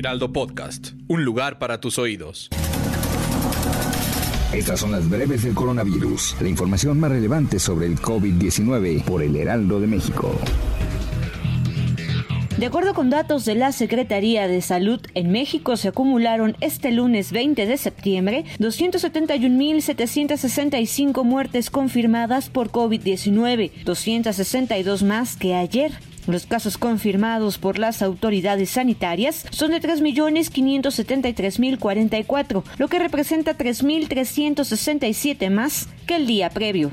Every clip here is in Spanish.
Heraldo Podcast, un lugar para tus oídos. Estas son las breves del coronavirus, la información más relevante sobre el COVID-19 por el Heraldo de México. De acuerdo con datos de la Secretaría de Salud, en México se acumularon este lunes 20 de septiembre 271.765 muertes confirmadas por COVID-19, 262 más que ayer. Los casos confirmados por las autoridades sanitarias son de 3.573.044, lo que representa 3.367 más que el día previo.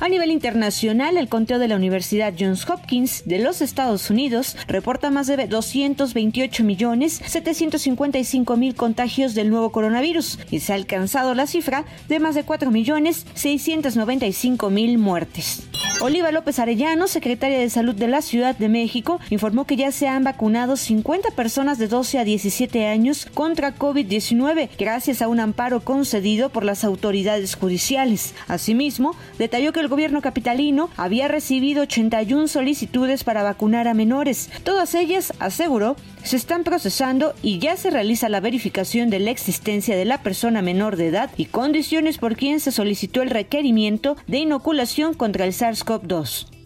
A nivel internacional, el conteo de la Universidad Johns Hopkins de los Estados Unidos reporta más de 228 millones 755 mil contagios del nuevo coronavirus y se ha alcanzado la cifra de más de 4 millones 695 mil muertes. Oliva López Arellano, secretaria de Salud de la Ciudad de México, informó que ya se han vacunado 50 personas de 12 a 17 años contra COVID-19 gracias a un amparo concedido por las autoridades judiciales. Asimismo, detalló que el gobierno capitalino había recibido 81 solicitudes para vacunar a menores. Todas ellas, aseguró, se están procesando y ya se realiza la verificación de la existencia de la persona menor de edad y condiciones por quien se solicitó el requerimiento de inoculación contra el SARS-CoV-2.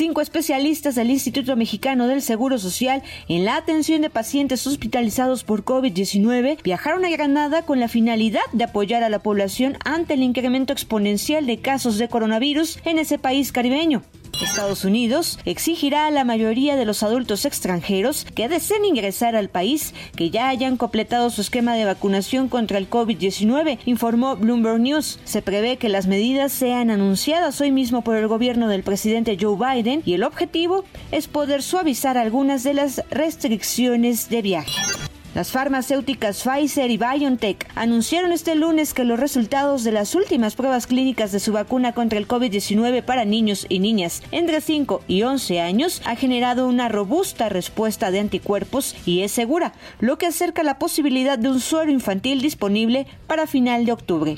Cinco especialistas del Instituto Mexicano del Seguro Social en la atención de pacientes hospitalizados por COVID-19 viajaron a Granada con la finalidad de apoyar a la población ante el incremento exponencial de casos de coronavirus en ese país caribeño. Estados Unidos exigirá a la mayoría de los adultos extranjeros que deseen ingresar al país que ya hayan completado su esquema de vacunación contra el COVID-19, informó Bloomberg News. Se prevé que las medidas sean anunciadas hoy mismo por el gobierno del presidente Joe Biden y el objetivo es poder suavizar algunas de las restricciones de viaje. Las farmacéuticas Pfizer y BioNTech anunciaron este lunes que los resultados de las últimas pruebas clínicas de su vacuna contra el COVID-19 para niños y niñas entre 5 y 11 años ha generado una robusta respuesta de anticuerpos y es segura, lo que acerca la posibilidad de un suero infantil disponible para final de octubre.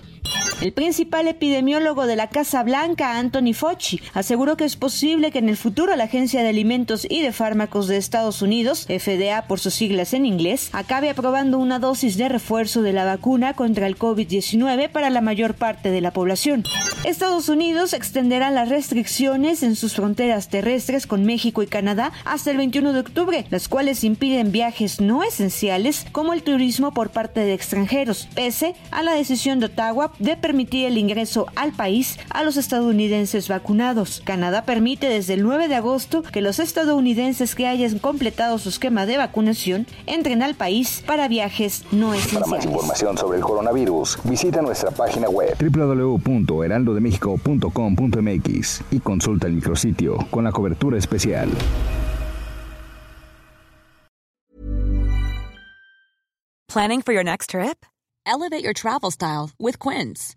El principal epidemiólogo de la Casa Blanca, Anthony Fauci, aseguró que es posible que en el futuro la Agencia de Alimentos y de Fármacos de Estados Unidos, FDA por sus siglas en inglés, acabe aprobando una dosis de refuerzo de la vacuna contra el COVID-19 para la mayor parte de la población. Estados Unidos extenderá las restricciones en sus fronteras terrestres con México y Canadá hasta el 21 de octubre, las cuales impiden viajes no esenciales como el turismo por parte de extranjeros, pese a la decisión de Ottawa de permitir el ingreso al país a los estadounidenses vacunados. Canadá permite desde el 9 de agosto que los estadounidenses que hayan completado su esquema de vacunación entren al país para viajes no Para más esenciales. información sobre el coronavirus, visita nuestra página web www.heraldodemexico.com.mx y consulta el micrositio con la cobertura especial. Planning for your next trip? Elevate your travel style with Quince.